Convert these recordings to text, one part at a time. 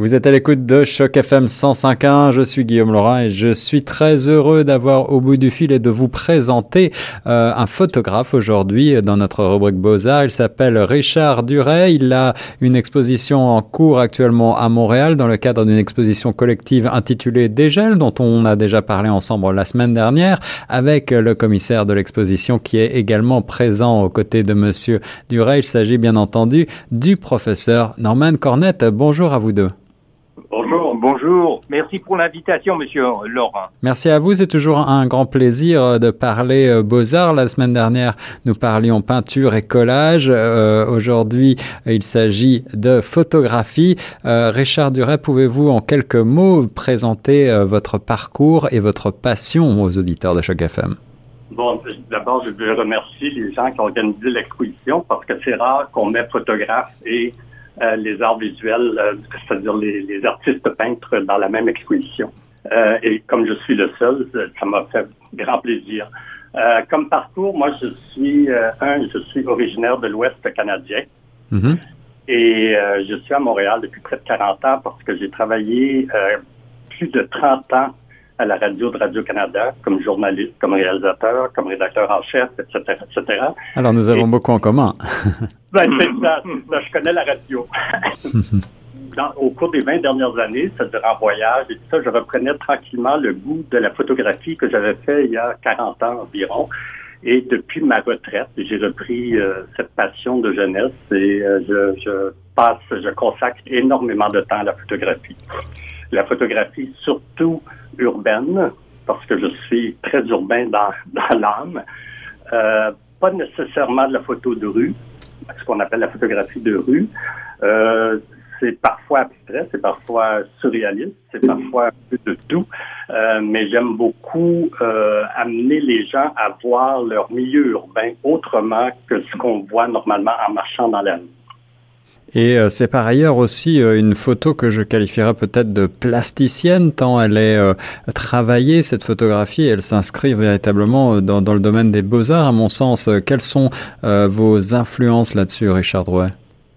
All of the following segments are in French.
Vous êtes à l'écoute de Choc FM 105.1, je suis Guillaume Laurent et je suis très heureux d'avoir au bout du fil et de vous présenter euh, un photographe aujourd'hui dans notre rubrique Beaux-Arts. Il s'appelle Richard Duret, il a une exposition en cours actuellement à Montréal dans le cadre d'une exposition collective intitulée Dégel dont on a déjà parlé ensemble la semaine dernière avec le commissaire de l'exposition qui est également présent aux côtés de monsieur Duret. Il s'agit bien entendu du professeur Norman Cornette. Bonjour à vous deux. Bonjour. Merci pour l'invitation, monsieur Laurent. Merci à vous. C'est toujours un grand plaisir euh, de parler euh, beaux-arts. La semaine dernière, nous parlions peinture et collage. Euh, aujourd'hui, il s'agit de photographie. Richard Duret, pouvez-vous en quelques mots présenter votre parcours et votre passion aux auditeurs de Choc FM? Bon, d'abord, je veux remercier les gens qui ont organisé l'exposition parce que c'est rare qu'on met photographe et euh, les arts visuels, euh, c'est-à-dire les, artistes peintres dans la même exposition. Euh, et comme je suis le seul, ça m'a fait grand plaisir. comme parcours, moi, je suis un, je suis originaire de l'Ouest canadien. Mm-hmm. Et je suis à Montréal depuis près de 40 ans parce que j'ai travaillé plus de 30 ans à la radio de Radio-Canada comme journaliste, comme réalisateur, comme rédacteur en chef, etc., etc. Alors, nous avons beaucoup en commun. ben, c'est ça, Je connais la radio. au cours des 20 dernières années, c'est-à-dire en voyage et tout ça, je reprenais tranquillement le goût de la photographie que j'avais fait il y a 40 ans environ. Et depuis ma retraite, j'ai repris euh, cette passion de jeunesse et euh, je, je passe, je consacre énormément de temps à la photographie. La photographie, surtout urbaine, parce que je suis très urbain dans, dans l'âme. Euh, pas nécessairement de la photo de rue, ce qu'on appelle la photographie de rue. Euh, c'est parfois abstrait, c'est parfois surréaliste, c'est parfois un peu de tout, euh, mais j'aime beaucoup euh, amener les gens à voir leur milieu urbain autrement que ce qu'on voit normalement en marchant dans la. Et euh, c'est par ailleurs aussi euh, une photo que je qualifierais peut-être de plasticienne, tant elle est euh, travaillée, cette photographie, elle s'inscrit véritablement dans, dans, le domaine des beaux-arts, à mon sens. Quelles sont vos influences là-dessus, Richard Drouet?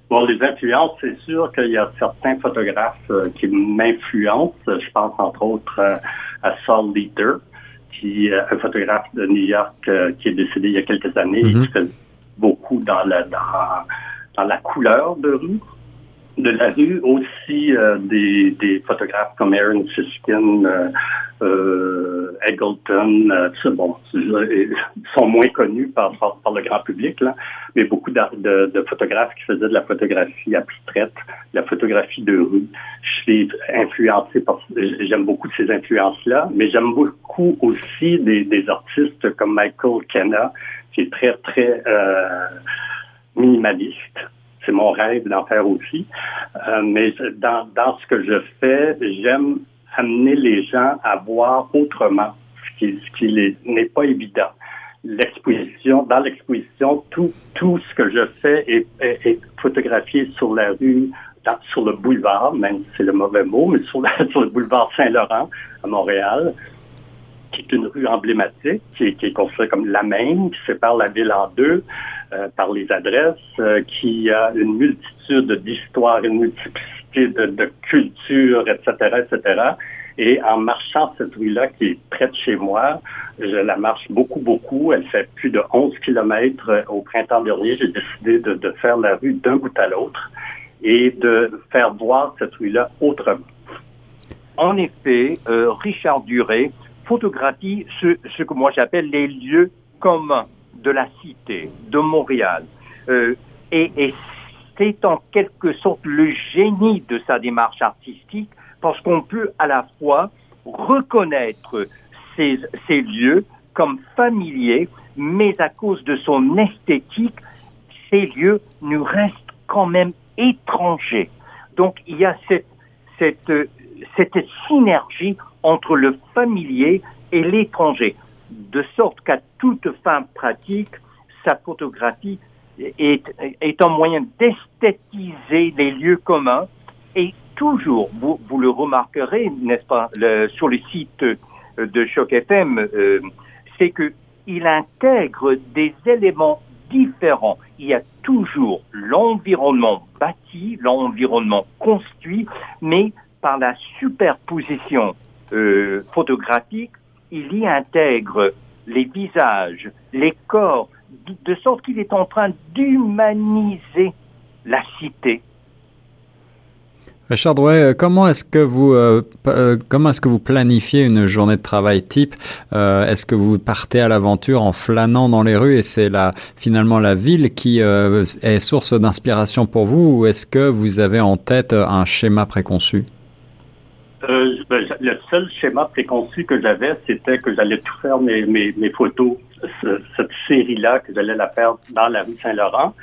Bon, les influences, c'est sûr qu'il y a certains photographes qui m'influencent. Je pense entre autres à Saul Leiter, qui est un photographe de New York qui est décédé il y a quelques années et mm-hmm. qui fait beaucoup dans, la, dans dans la couleur de rue, de la rue, aussi euh, des, des, photographes comme Aaron Siskin, euh, euh, Eggleton, euh, bon, sont moins connus par, par, le grand public, là, mais beaucoup de, de, photographes qui faisaient de la photographie abstraite, de la photographie de rue. Je suis influencé par, j'aime beaucoup ces influences-là, mais j'aime beaucoup aussi des, des artistes comme Michael Kenna, qui est très, très minimaliste. C'est mon rêve d'en faire aussi. Euh, mais dans, dans ce que je fais, j'aime amener les gens à voir autrement, ce qui, ce qui n'est pas évident. L'exposition, dans l'exposition, tout, tout ce que je fais est, est, photographié sur la rue, sur le boulevard, même si c'est le mauvais mot, mais sur, sur le boulevard Saint-Laurent à Montréal qui est une rue emblématique, qui est, qui est construite comme la même, qui sépare la ville en deux euh, par les adresses, euh, qui a une multitude d'histoires, une multiplicité de, de cultures, etc., etc. Et en marchant cette rue-là, qui est près de chez moi, je la marche beaucoup, beaucoup. Elle fait plus de 11 kilomètres. Euh, au printemps dernier, j'ai décidé de, de faire la rue d'un bout à l'autre et de faire voir cette rue-là autrement. En effet, Richard Duret photographie ce, ce que moi j'appelle les lieux communs de la cité, de Montréal. Euh, et, et c'est en quelque sorte le génie de sa démarche artistique parce qu'on peut à la fois reconnaître ces, ces lieux comme familiers, mais à cause de son esthétique, ces lieux nous restent quand même étrangers. Donc il y a cette, cette, cette synergie entre le familier et l'étranger, de sorte qu'à toute fin pratique, sa photographie est, est un moyen d'esthétiser les lieux communs et toujours, vous, vous le remarquerez, n'est-ce pas, sur le site de Choc FM, euh, c'est que il intègre des éléments différents. Il y a toujours l'environnement bâti, l'environnement construit, mais par la superposition euh, photographique, il y intègre les visages, les corps, de sorte qu'il est en train d'humaniser la cité. Richard Drouet, euh, comment est-ce que vous euh, comment est-ce que vous planifiez une journée de travail type Est-ce que vous partez à l'aventure en flânant dans les rues et c'est la finalement la ville qui est source d'inspiration pour vous ou est-ce que vous avez en tête un schéma préconçu? Ben, le seul schéma préconçu que j'avais, c'était que j'allais tout faire mes photos, cette série-là, que j'allais la faire dans la rue Saint-Laurent.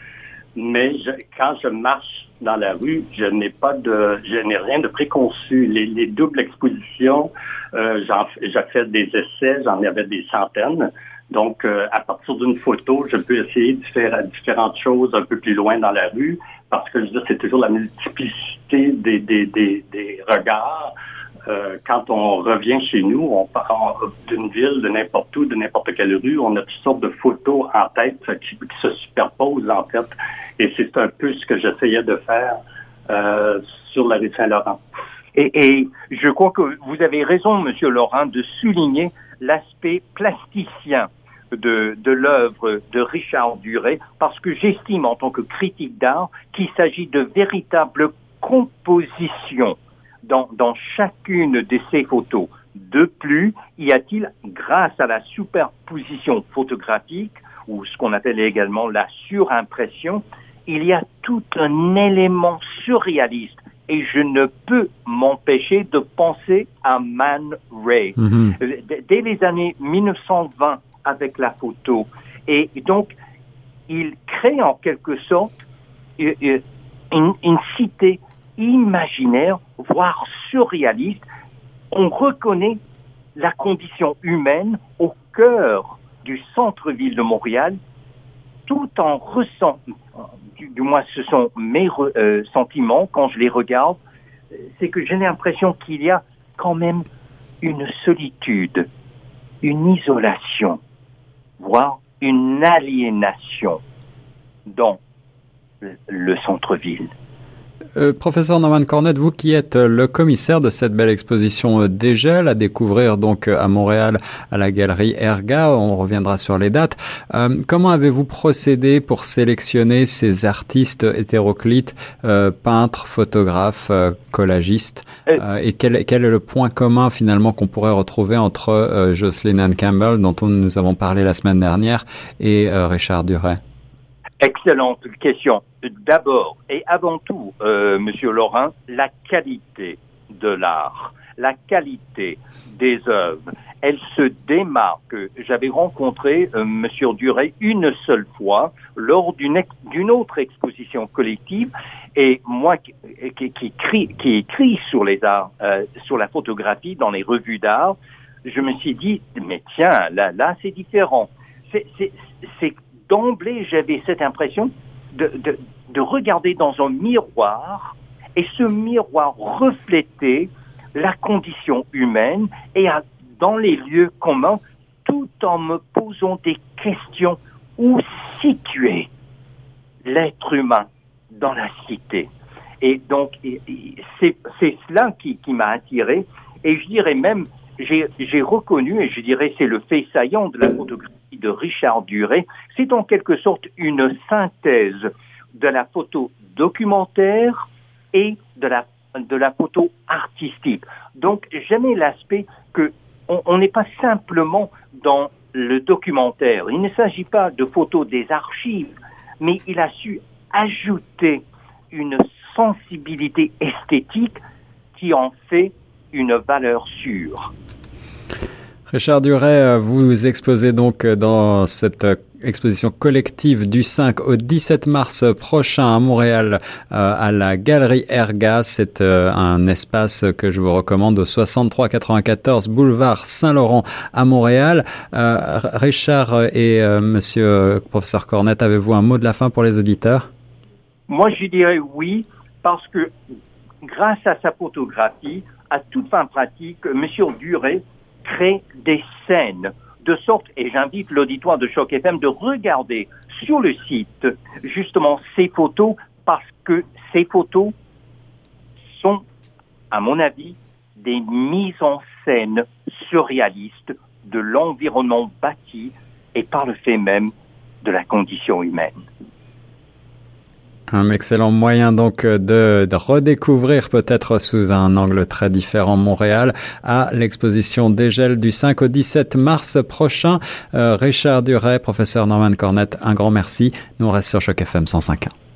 Mais quand je marche dans la rue, je n'ai pas de, je n'ai rien de préconçu. Les, les doubles expositions, euh, j'ai fait des essais, j'en avais des centaines. Donc, euh, à partir d'une photo, je peux essayer de faire différentes choses un peu plus loin dans la rue, parce que je c'est toujours la multiplicité des, des, des, des regards. Euh, quand on revient chez nous, on part d'une ville, de n'importe où, de n'importe quelle rue, on a toutes sortes de photos en tête qui, qui se superposent en fait. Et c'est un peu ce que j'essayais de faire euh, sur la rue Saint-Laurent. Et, et, je crois que vous avez raison, Monsieur Laurent, de souligner l'aspect plasticien de, de l'œuvre de Richard Duret, parce que j'estime en tant que critique d'art qu'il s'agit de véritables compositions dans, dans chacune de ces photos. De plus, y a-t-il, grâce à la superposition photographique, ou ce qu'on appelle également la surimpression, il y a tout un élément surréaliste et je ne peux m'empêcher de penser à Man Ray. Mhm. Dès les années 1920, avec la photo. Et donc, il crée en quelque sorte euh, euh, une, cité imaginaire, voire surréaliste. On reconnaît la condition humaine au cœur du centre-ville de Montréal, tout en ressentant, du, moins ce sont mes euh, sentiments quand je les regarde, c'est que j'ai l'impression qu'il y a quand même une solitude, une isolation, voire une aliénation dans le centre-ville. Euh, professeur Norman Cornette, vous qui êtes euh, le commissaire de cette belle exposition euh, Dégel à découvrir donc à Montréal à la galerie Erga, on reviendra sur les dates. comment avez-vous procédé pour sélectionner ces artistes hétéroclites, peintres, photographes, collagistes Et quel, quel, est le point commun finalement qu'on pourrait retrouver entre Jocelyn Ann Campbell, dont nous avons parlé la semaine dernière, et Richard Duret? Excellente question. D'abord et avant tout, euh, Monsieur Laurent, la qualité de l'art, la qualité des œuvres, elle se démarque. J'avais rencontré euh, Monsieur Duret une seule fois lors d'une d'une autre exposition collective et moi qui, qui, écrit, qui écrit sur les arts, euh, sur la photographie dans les revues d'art, je me suis dit mais tiens là là c'est différent. C'est d'emblée, j'avais cette impression de, de, de, regarder dans un miroir et ce miroir reflétait la condition humaine et dans les lieux communs tout en me posant des questions où situer l'être humain dans la cité. Et donc, c'est cela qui, qui m'a attiré. Et je dirais même, j'ai reconnu, et je dirais c'est le fait saillant de la photographie de Richard Duret, c'est en quelque sorte une synthèse de la photo documentaire et de la, de la photo artistique. Donc j'aimais l'aspect que on n'est pas simplement dans le documentaire. Il ne s'agit pas de photos des archives, mais il a su ajouter une sensibilité esthétique qui en fait une valeur sûre. Richard Duret, euh, vous exposez donc euh, dans cette euh, exposition collective du 5 au 17 mars prochain à Montréal à la Galerie Erga. C'est un espace que je vous recommande au 63 94 boulevard Saint-Laurent à Montréal. Richard et monsieur professeur Cornette, avez-vous un mot de la fin pour les auditeurs? Moi, je dirais oui parce que grâce à sa photographie, à toute fin pratique, monsieur Duret crée des scènes de sorte, et j'invite l'auditoire de Choc FM de regarder sur le site justement ces photos parce que ces photos sont, à mon avis, des mises en scène surréalistes de l'environnement bâti et par le fait même de la condition humaine. Un excellent moyen donc de, redécouvrir peut-être sous un angle très différent Montréal à l'exposition Dégel du 5 au 17 mars prochain. Euh, Richard Duret, professeur Norman Cornette, un grand merci. Nous on reste sur Choc FM 105.1.